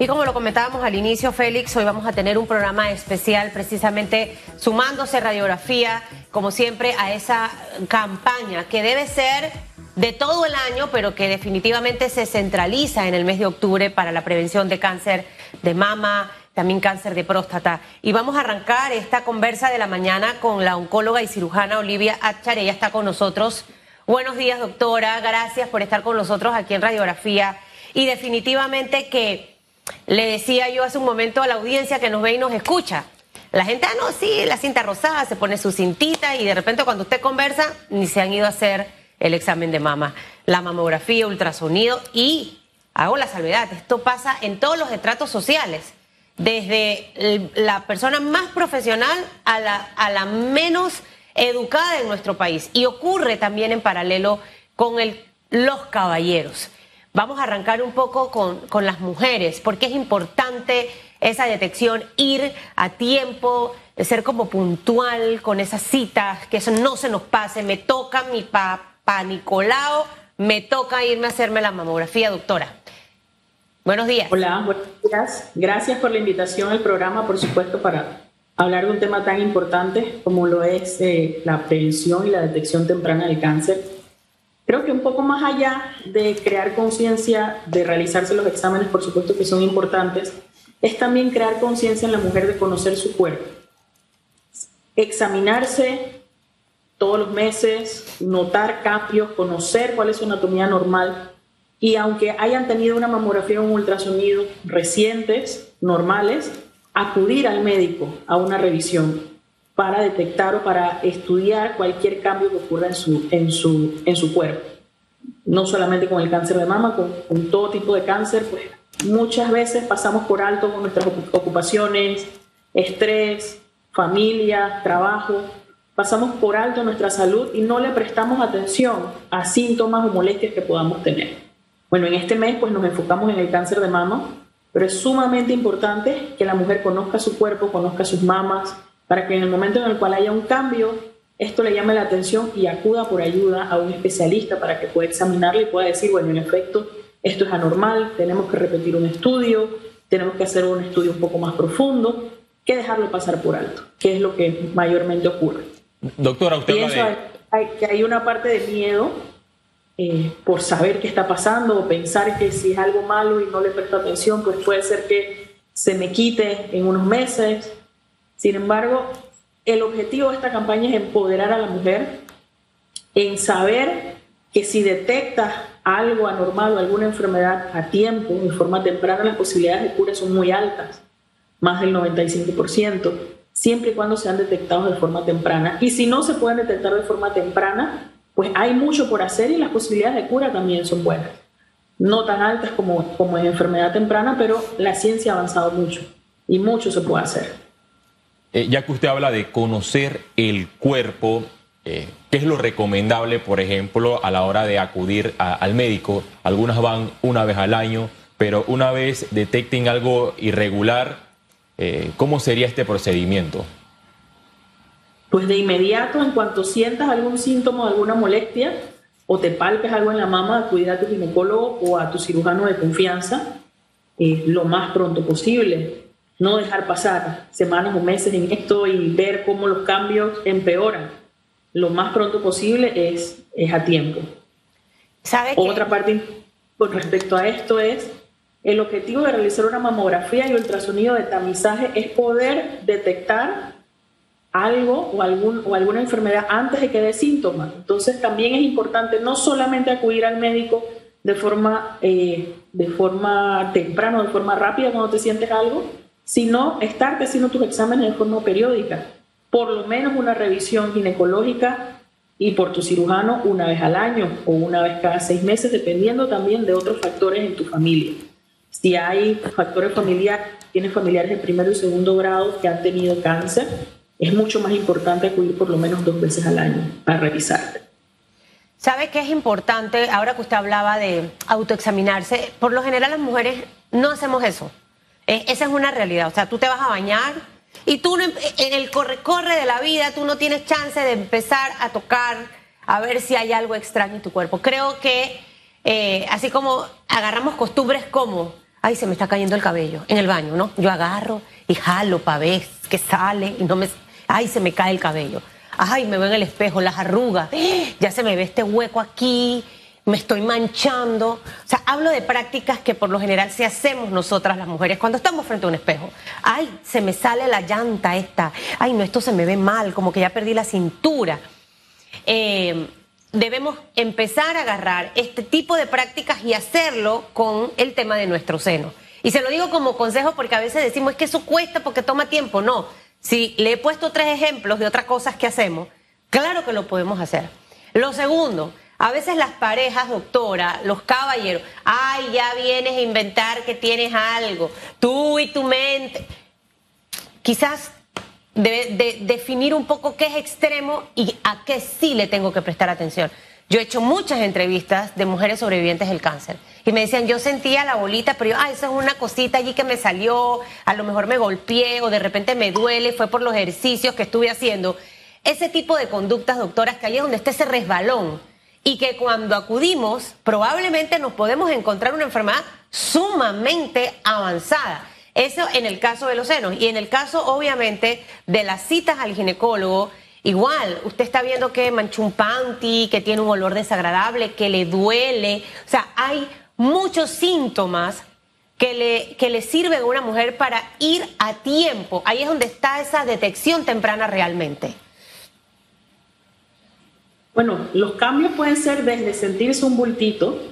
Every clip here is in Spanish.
Y como lo comentábamos al inicio, Félix, hoy vamos a tener un programa especial precisamente sumándose radiografía, como siempre, a esa campaña que debe ser de todo el año, pero que definitivamente se centraliza en el mes de octubre para la prevención de cáncer de mama, también cáncer de próstata. Y vamos a arrancar esta conversa de la mañana con la oncóloga y cirujana Olivia Achar. Ella está con nosotros. Buenos días, doctora. Gracias por estar con nosotros aquí en Radiografía. Y definitivamente que le decía yo hace un momento a la audiencia que nos ve y nos escucha. La gente, ah, no, sí, la cinta rosada, se pone su cintita y de repente cuando usted conversa, ni se han ido a hacer el examen de mama, la mamografía, ultrasonido y hago la salvedad, esto pasa en todos los estratos sociales, desde la persona más profesional a la, menos educada en nuestro país y ocurre también en paralelo con el, los caballeros. Vamos a arrancar un poco con, con las mujeres, porque es importante esa detección, ir a tiempo, ser como puntual con esas citas, que eso no se nos pase. Me toca mi papá Nicolao, me toca irme a hacerme la mamografía, doctora. Buenos días. Hola, buenos días. Gracias por la invitación al programa, por supuesto, para hablar de un tema tan importante como lo es eh, la prevención y la detección temprana del cáncer Creo que un poco más allá de crear conciencia, de realizarse los exámenes, por supuesto que son importantes, es también crear conciencia en la mujer de conocer su cuerpo. Examinarse todos los meses, notar cambios, conocer cuál es su anatomía normal y aunque hayan tenido una mamografía o un ultrasonido recientes, normales, acudir al médico a una revisión para detectar o para estudiar cualquier cambio que ocurra en su, en su, en su cuerpo. No solamente con el cáncer de mama, con, con todo tipo de cáncer, pues muchas veces pasamos por alto con nuestras ocupaciones, estrés, familia, trabajo, pasamos por alto nuestra salud y no le prestamos atención a síntomas o molestias que podamos tener. Bueno, en este mes pues nos enfocamos en el cáncer de mama, pero es sumamente importante que la mujer conozca su cuerpo, conozca sus mamas, para que en el momento en el cual haya un cambio, esto le llame la atención y acuda por ayuda a un especialista para que pueda examinarle y pueda decir, bueno, en efecto, esto es anormal, tenemos que repetir un estudio, tenemos que hacer un estudio un poco más profundo, que dejarlo pasar por alto, que es lo que mayormente ocurre. Doctora, usted Pienso hay, que hay una parte de miedo eh, por saber qué está pasando o pensar que si es algo malo y no le presto atención, pues puede ser que se me quite en unos meses sin embargo, el objetivo de esta campaña es empoderar a la mujer en saber que si detecta algo anormal o alguna enfermedad a tiempo, en forma temprana, las posibilidades de cura son muy altas, más del 95%, siempre y cuando sean detectados de forma temprana. Y si no se pueden detectar de forma temprana, pues hay mucho por hacer y las posibilidades de cura también son buenas. No tan altas como, como en enfermedad temprana, pero la ciencia ha avanzado mucho y mucho se puede hacer. Eh, ya que usted habla de conocer el cuerpo, eh, ¿qué es lo recomendable, por ejemplo, a la hora de acudir al médico? Algunas van una vez al año, pero una vez detecten algo irregular, eh, ¿cómo sería este procedimiento? Pues de inmediato, en cuanto sientas algún síntoma, alguna molestia, o te palpes algo en la mama, acudir a tu ginecólogo o a tu cirujano de confianza lo más pronto posible no dejar pasar semanas o meses en esto y ver cómo los cambios empeoran. Lo más pronto posible es, es a tiempo. ¿Sabe Otra parte con respecto a esto es, el objetivo de realizar una mamografía y ultrasonido de tamizaje es poder detectar algo o, algún, o alguna enfermedad antes de que dé síntomas. Entonces también es importante no solamente acudir al médico de forma, eh, de forma temprana, de forma rápida cuando te sientes algo, sino estarte haciendo tus exámenes de forma periódica, por lo menos una revisión ginecológica y por tu cirujano una vez al año o una vez cada seis meses, dependiendo también de otros factores en tu familia. Si hay factores familiares, tienes familiares de primero y segundo grado que han tenido cáncer, es mucho más importante acudir por lo menos dos veces al año para revisarte. ¿Sabe qué es importante? Ahora que usted hablaba de autoexaminarse, por lo general las mujeres no hacemos eso. Eh, esa es una realidad. O sea, tú te vas a bañar y tú en el corre-corre de la vida, tú no tienes chance de empezar a tocar, a ver si hay algo extraño en tu cuerpo. Creo que eh, así como agarramos costumbres como ay, se me está cayendo el cabello en el baño, ¿no? Yo agarro y jalo para ver que sale y no me, ay, se me cae el cabello. Ay, me veo en el espejo, las arrugas, ya se me ve este hueco aquí, me estoy manchando. O sea, hablo de prácticas que por lo general sí hacemos nosotras las mujeres cuando estamos frente a un espejo. Ay, se me sale la llanta esta. Ay, no, esto se me ve mal, como que ya perdí la cintura. Eh, debemos empezar a agarrar este tipo de prácticas y hacerlo con el tema de nuestro seno. Y se lo digo como consejo porque a veces decimos es que eso cuesta porque toma tiempo. No, si le he puesto tres ejemplos de otras cosas que hacemos, claro que lo podemos hacer. Lo segundo, a veces las parejas, doctora, los caballeros, ay, ya vienes a inventar que tienes algo, tú y tu mente. Quizás de, definir un poco qué es extremo y a qué sí le tengo que prestar atención. Yo he hecho muchas entrevistas de mujeres sobrevivientes del cáncer y me decían, yo sentía la bolita, pero yo, ah, eso es una cosita allí que me salió, a lo mejor me golpeé o de repente me duele, fue por los ejercicios que estuve haciendo. Ese tipo de conductas, doctoras, que ahí es donde está ese resbalón y que cuando acudimos probablemente nos podemos encontrar una enfermedad sumamente avanzada. Eso en el caso de los senos. Y en el caso, obviamente, de las citas al ginecólogo, igual, usted está viendo que manchó un panty, que tiene un olor desagradable, que le duele. O sea, hay muchos síntomas que le, que le sirven a una mujer para ir a tiempo. Ahí es donde está esa detección temprana realmente. Bueno, los cambios pueden ser desde sentirse un bultito,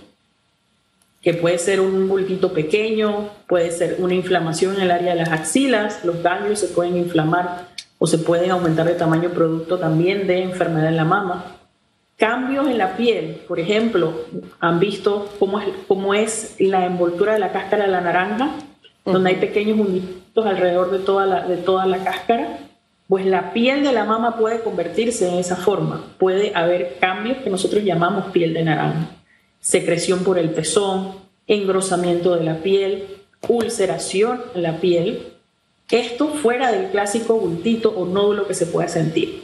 que puede ser un bultito pequeño, puede ser una inflamación en el área de las axilas, los daños se pueden inflamar o se pueden aumentar de tamaño producto también de enfermedad en la mama. Cambios en la piel, por ejemplo, han visto cómo es, cómo es la envoltura de la cáscara de la naranja, donde hay pequeños unitos alrededor de toda, la, de toda la cáscara. Pues la piel de la mama puede convertirse en esa forma. Puede haber cambios que nosotros llamamos piel de naranja secreción por el pezón, engrosamiento de la piel, ulceración en la piel. Esto fuera del clásico bultito o nódulo que se pueda sentir.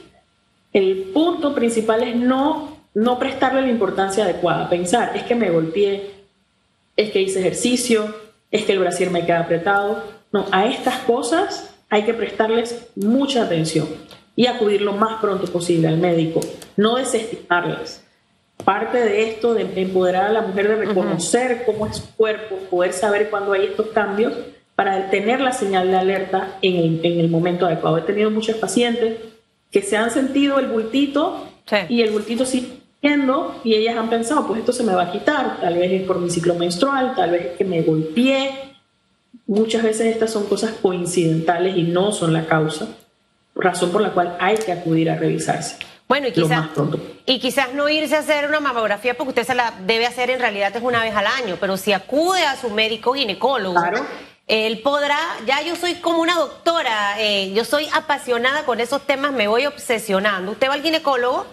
El punto principal es no, no prestarle la importancia adecuada, pensar, es que me golpeé, es que hice ejercicio, es que el brasier me queda apretado. No, a estas cosas hay que prestarles mucha atención y acudir lo más pronto posible al médico, no desestimarlas parte de esto, de empoderar a la mujer, de reconocer cómo es su cuerpo, poder saber cuándo hay estos cambios, para tener la señal de alerta en el, momento adecuado. He tenido muchos pacientes que se han sentido el bultito y el bultito sigue yendo y ellas han pensado, pues esto se me va a quitar, tal vez es por mi ciclo menstrual, tal vez es que me golpeé. Muchas veces estas son cosas coincidentales y no son la causa, razón por la cual hay que acudir a revisarse. Bueno, y quizás, y quizás no irse a hacer una mamografía porque usted se la debe hacer en realidad es una vez al año, pero si acude a su médico ginecólogo, él podrá, ya yo soy como una doctora, eh, yo soy apasionada con esos temas, me voy obsesionando. Usted va al ginecólogo,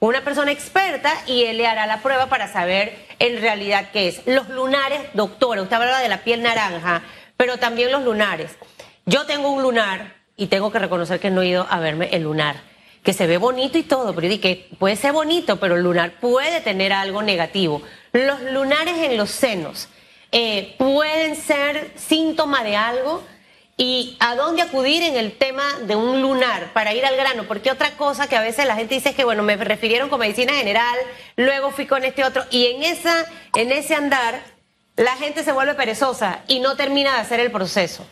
una persona experta, y él le hará la prueba para saber en realidad qué es. Los lunares, doctora, usted habla de la piel naranja, pero también los lunares. Yo tengo un lunar y tengo que reconocer que no he ido a verme el lunar que se ve bonito y todo, pero yo que puede ser bonito, pero el lunar puede tener algo negativo. Los lunares en los senos eh, pueden ser síntoma de algo y a dónde acudir en el tema de un lunar para ir al grano, porque otra cosa que a veces la gente dice es que bueno, me refirieron con medicina general, luego fui con este otro y en esa en ese andar la gente se vuelve perezosa y no termina de hacer el proceso.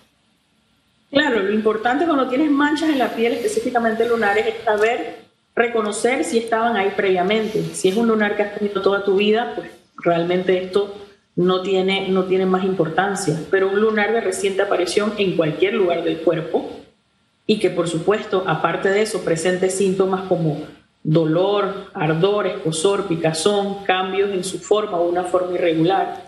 Claro, lo importante cuando tienes manchas en la piel, específicamente lunares, es saber reconocer si estaban ahí previamente. Si es un lunar que has tenido toda tu vida, pues realmente esto no tiene, no tiene más importancia. Pero un lunar de reciente aparición en cualquier lugar del cuerpo y que por supuesto, aparte de eso, presente síntomas como dolor, ardor, escosor, picazón, cambios en su forma o una forma irregular,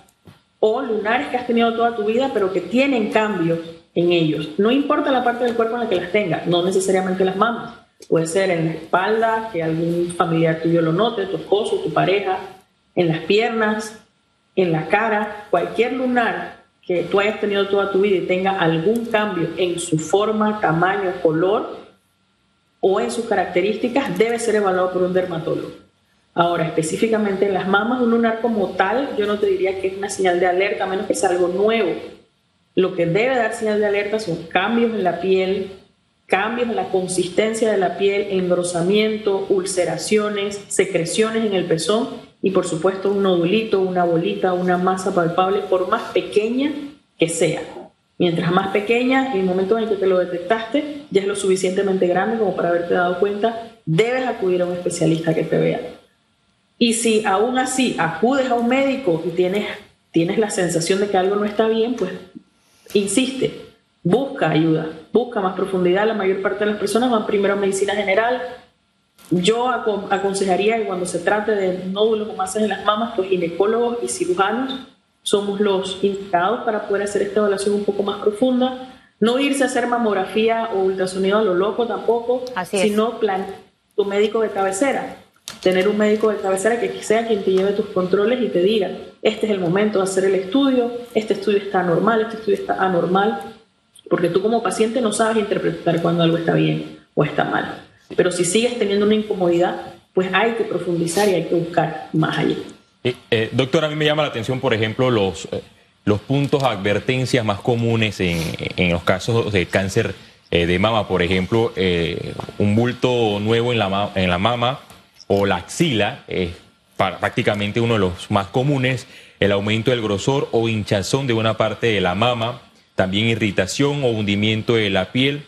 o lunares que has tenido toda tu vida pero que tienen cambios en ellos. No importa la parte del cuerpo en la que las tenga, no necesariamente las mamas. Puede ser en la espalda, que algún familiar tuyo lo note, tu esposo, tu pareja, en las piernas, en la cara, cualquier lunar que tú hayas tenido toda tu vida y tenga algún cambio en su forma, tamaño, color o en sus características, debe ser evaluado por un dermatólogo. Ahora, específicamente en las mamas, un lunar como tal, yo no te diría que es una señal de alerta, a menos que sea algo nuevo. Lo que debe dar señal de alerta son cambios en la piel, cambios en la consistencia de la piel, engrosamiento, ulceraciones, secreciones en el pezón y por supuesto un nodulito, una bolita, una masa palpable, por más pequeña que sea. Mientras más pequeña, en el momento en que te lo detectaste, ya es lo suficientemente grande como para haberte dado cuenta, debes acudir a un especialista que te vea. Y si aún así acudes a un médico y tienes, tienes la sensación de que algo no está bien, pues insiste, busca ayuda, busca más profundidad. La mayor parte de las personas van primero a medicina general. Yo aconsejaría que cuando se trate de nódulos o masas en las mamas, pues ginecólogos y cirujanos somos los indicados para poder hacer esta evaluación un poco más profunda. No irse a hacer mamografía o ultrasonido a lo loco tampoco, sino plan tu médico de cabecera. Tener un médico de cabecera que sea quien te lleve tus controles y te diga, este es el momento de hacer el estudio, este estudio está normal, este estudio está anormal, porque tú como paciente no sabes interpretar cuando algo está bien o está mal. Pero si sigues teniendo una incomodidad, pues hay que profundizar y hay que buscar más allá. Eh, doctor, a mí me llama la atención, por ejemplo, los, eh, los puntos advertencias más comunes en, en los casos de cáncer eh, de mama, por ejemplo, eh, un bulto nuevo en la, en la mama o la axila, es prácticamente uno de los más comunes, el aumento del grosor o hinchazón de una parte de la mama, también irritación o hundimiento de la piel,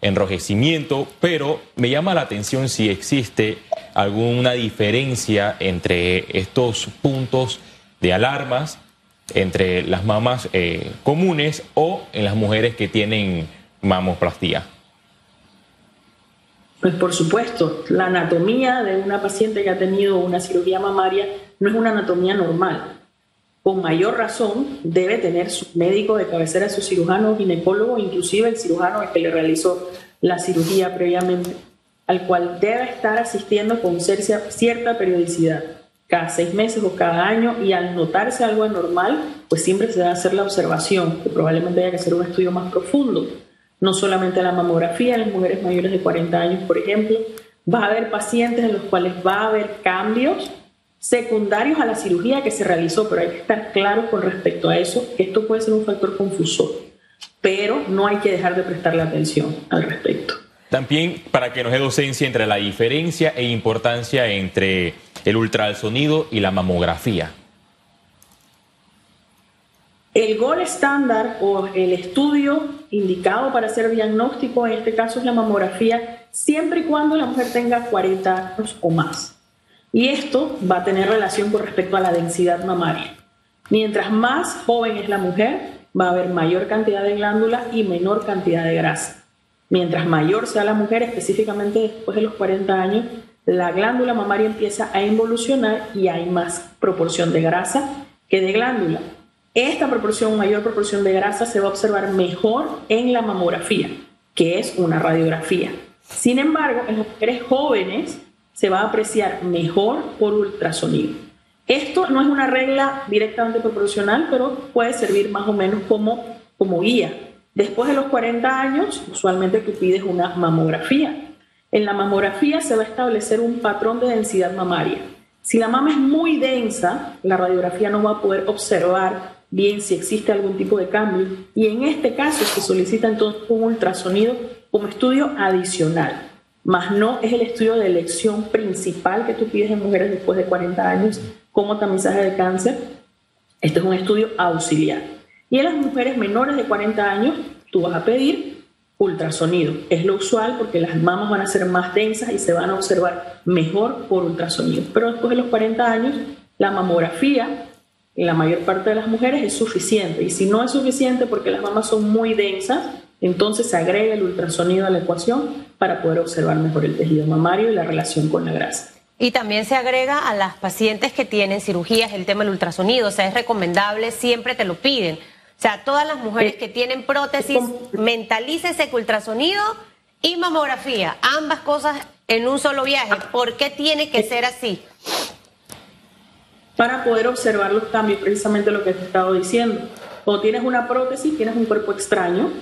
enrojecimiento, pero me llama la atención si existe alguna diferencia entre estos puntos de alarmas entre las mamas eh, comunes o en las mujeres que tienen mamoplastía. Pues por supuesto, la anatomía de una paciente que ha tenido una cirugía mamaria no es una anatomía normal. Con mayor razón debe tener su médico de cabecera, su cirujano, ginecólogo, inclusive el cirujano que le realizó la cirugía previamente al cual debe estar asistiendo con cierta periodicidad, cada seis meses o cada año, y al notarse algo anormal, pues siempre se debe hacer la observación, que probablemente haya que hacer un estudio más profundo, no solamente la mamografía las mujeres mayores de 40 años, por ejemplo, va a haber pacientes en los cuales va a haber cambios secundarios a la cirugía que se realizó, pero hay que estar claro con respecto a eso, esto puede ser un factor confusor, pero no hay que dejar de prestarle atención al respecto. También para que nos dé docencia entre la diferencia e importancia entre el ultrasonido y la mamografía. El gol estándar o el estudio indicado para hacer diagnóstico, en este caso es la mamografía, siempre y cuando la mujer tenga 40 años o más. Y esto va a tener relación con respecto a la densidad mamaria. Mientras más joven es la mujer, va a haber mayor cantidad de glándulas y menor cantidad de grasa. Mientras mayor sea la mujer, específicamente después de los 40 años, la glándula mamaria empieza a involucionar y hay más proporción de grasa que de glándula. Esta proporción, mayor proporción de grasa, se va a observar mejor en la mamografía, que es una radiografía. Sin embargo, en las mujeres jóvenes se va a apreciar mejor por ultrasonido. Esto no es una regla directamente proporcional, pero puede servir más o menos como, como guía Después de los 40 años, usualmente tú pides una mamografía. En la mamografía se va a establecer un patrón de densidad mamaria. Si la mama es muy densa, la radiografía no va a poder observar bien si existe algún tipo de cambio y en este caso se solicita entonces un ultrasonido como estudio adicional, más no es el estudio de elección principal que tú pides en mujeres después de 40 años como tamizaje de cáncer. Este es un estudio auxiliar. Y en las mujeres menores de 40 años, tú vas a pedir ultrasonido. Es lo usual porque las mamas van a ser más densas y se van a observar mejor por ultrasonido. Pero después de los 40 años, la mamografía en la mayor parte de las mujeres es suficiente. Y si no es suficiente porque las mamas son muy densas, entonces se agrega el ultrasonido a la ecuación para poder observar mejor el tejido mamario y la relación con la grasa. Y también se agrega a las pacientes que tienen cirugías el tema del ultrasonido. O sea, es recomendable, siempre te lo piden o sea, todas las mujeres que tienen prótesis, mentalícese que ultrasonido y mamografía, ambas cosas en un solo viaje. ¿Por qué tiene que ser así? Para poder observar los cambios, precisamente lo que te he estado diciendo. Cuando tienes una prótesis, tienes un cuerpo extraño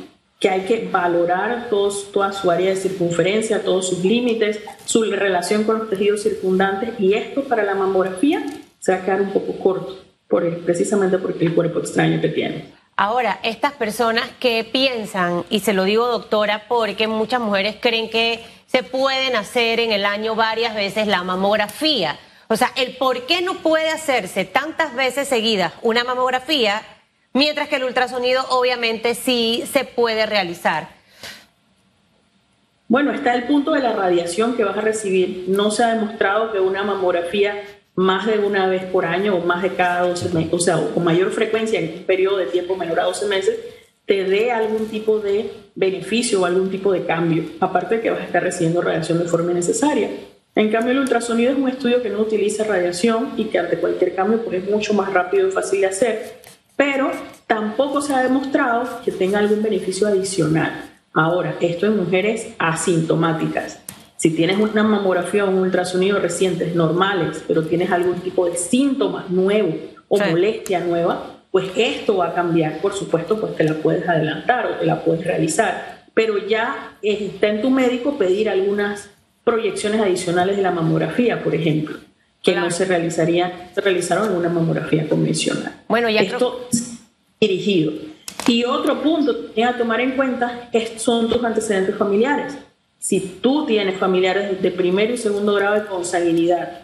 que hay que valorar todos, toda su área de circunferencia, todos sus límites, su relación con los tejidos circundantes y esto para la mamografía se va a quedar un poco corto, por precisamente porque el cuerpo extraño que tiene. Ahora, estas personas que piensan, y se lo digo doctora, porque muchas mujeres creen que se pueden hacer en el año varias veces la mamografía. O sea, el por qué no puede hacerse tantas veces seguidas una mamografía, mientras que el ultrasonido obviamente sí se puede realizar. Bueno, está el punto de la radiación que vas a recibir. No se ha demostrado que una mamografía más de una vez por año o más de cada 12 meses, o sea, o con mayor frecuencia en un periodo de tiempo menor a 12 meses, te dé algún tipo de beneficio o algún tipo de cambio, aparte de que vas a estar recibiendo radiación de forma necesaria. En cambio, el ultrasonido es un estudio que no utiliza radiación y que ante cualquier cambio pues, es mucho más rápido y fácil de hacer, pero tampoco se ha demostrado que tenga algún beneficio adicional. Ahora, esto en mujeres asintomáticas. Si tienes una mamografía o un ultrasonido recientes normales, pero tienes algún tipo de síntoma nuevo o molestia nueva, pues esto va a cambiar. Por supuesto, pues te la puedes adelantar o te la puedes realizar, pero ya está en tu médico pedir algunas proyecciones adicionales de la mamografía, por ejemplo, que no se realizaría, se realizaron en una mamografía convencional. Bueno, ya esto dirigido. Y otro punto a tomar en cuenta es, son tus antecedentes familiares. Si tú tienes familiares de primero y segundo grado de consanguinidad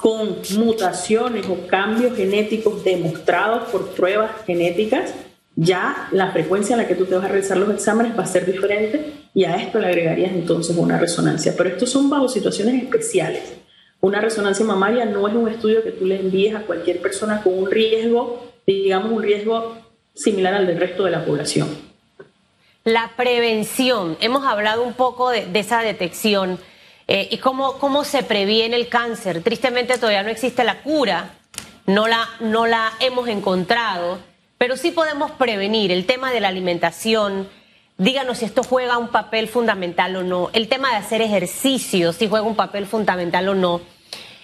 con mutaciones o cambios genéticos demostrados por pruebas genéticas, ya la frecuencia en la que tú te vas a realizar los exámenes va a ser diferente y a esto le agregarías entonces una resonancia. Pero estos son bajo situaciones especiales. Una resonancia mamaria no es un estudio que tú le envíes a cualquier persona con un riesgo, digamos un riesgo similar al del resto de la población. La prevención, hemos hablado un poco de, esa detección eh, y cómo, cómo se previene el cáncer. Tristemente todavía no existe la cura, no la, no la hemos encontrado, pero sí podemos prevenir el tema de la alimentación. Díganos si esto juega un papel fundamental o no. El tema de hacer ejercicio, si juega un papel fundamental o no.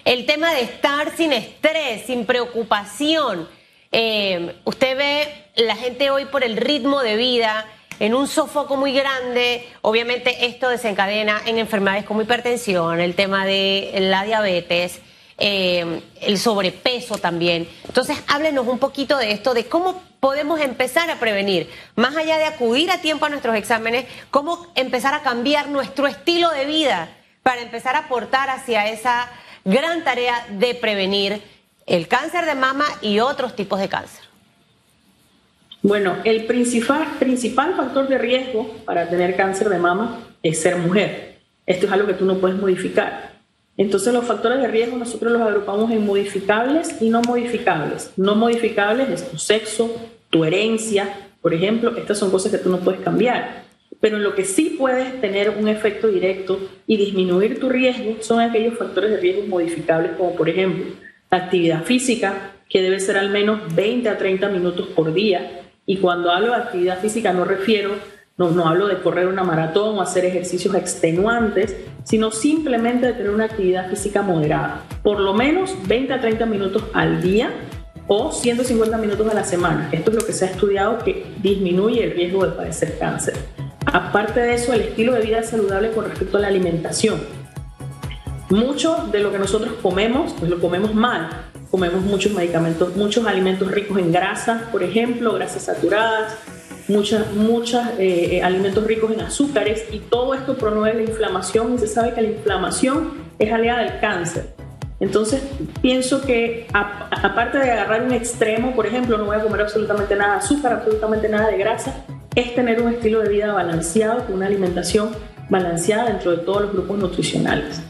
El tema de estar sin estrés, sin preocupación. Eh, usted ve la gente hoy por el ritmo de vida en un sofoco muy grande. Obviamente esto desencadena en enfermedades como hipertensión, el tema de la diabetes, eh, el sobrepeso también. Entonces, háblenos un poquito de esto, de cómo podemos empezar a prevenir, más allá de acudir a tiempo a nuestros exámenes, cómo empezar a cambiar nuestro estilo de vida para empezar a aportar hacia esa gran tarea de prevenir el cáncer de mama y otros tipos de cáncer. Bueno, el principal, principal factor de riesgo para tener cáncer de mama es ser mujer. Esto es algo que tú no puedes modificar. Entonces los factores de riesgo nosotros los agrupamos en modificables y no modificables. No modificables es tu sexo, tu herencia, por ejemplo, estas son cosas que tú no puedes cambiar. Pero en lo que sí puedes tener un efecto directo y disminuir tu riesgo son aquellos factores de riesgo modificables como por ejemplo la actividad física, que debe ser al menos 20 a 30 minutos por día, y cuando hablo de actividad física no refiero, no, hablo de correr una maratón o hacer ejercicios extenuantes, sino simplemente de tener una actividad física moderada. Por lo menos 20 a 30 minutos al día o 150 minutos a la semana. Esto es lo que se ha estudiado que disminuye el riesgo de padecer cáncer. Aparte de eso, el estilo de vida saludable con respecto a la alimentación. Mucho de lo que nosotros comemos, pues lo comemos mal comemos muchos medicamentos, muchos alimentos ricos en grasa, por ejemplo, grasas saturadas, muchos muchos eh, eh, alimentos ricos en azúcares y todo esto promueve la inflamación y se sabe que la inflamación es aliada del cáncer. Entonces, pienso que aparte de agarrar un extremo, por ejemplo, no voy a comer absolutamente nada de azúcar, absolutamente nada de grasa, es tener un estilo de vida balanceado, con una alimentación balanceada dentro de todos los grupos nutricionales.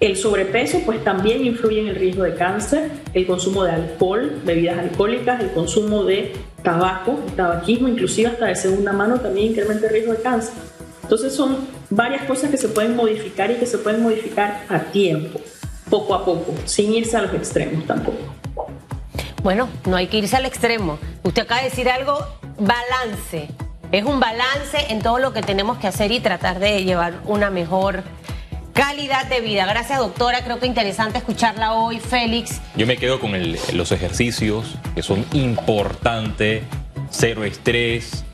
El sobrepeso pues también influye en el riesgo de cáncer, el consumo de alcohol, bebidas alcohólicas, el consumo de tabaco, tabaquismo, inclusive hasta de segunda mano también incrementa el riesgo de cáncer. Entonces son varias cosas que se pueden modificar y que se pueden modificar a tiempo, poco a poco, sin irse a los extremos tampoco. Bueno, no hay que irse al extremo. Usted acaba de decir algo, balance. Es un balance en todo lo que tenemos que hacer y tratar de llevar una mejor calidad de vida. Gracias, doctora. Creo que interesante escucharla hoy, Félix. Yo me quedo con los ejercicios, que son importantes, cero estrés,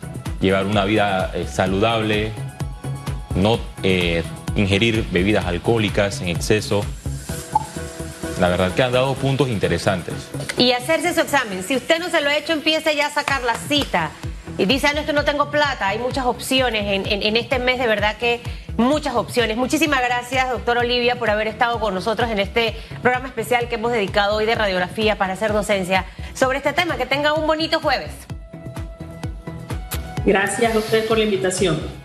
llevar una vida eh, saludable, no eh, ingerir bebidas alcohólicas en exceso. La verdad que han dado puntos interesantes. Y hacerse su examen. Si usted no se lo ha hecho, empiece ya a sacar la cita. Y dice, ah, no, esto no tengo plata. Hay muchas opciones en, en este mes, de verdad que muchas opciones. Muchísimas gracias, doctor Olivia, por haber estado con nosotros en este programa especial que hemos dedicado hoy de radiografía para hacer docencia sobre este tema. Que tenga un bonito jueves. Gracias a ustedes por la invitación.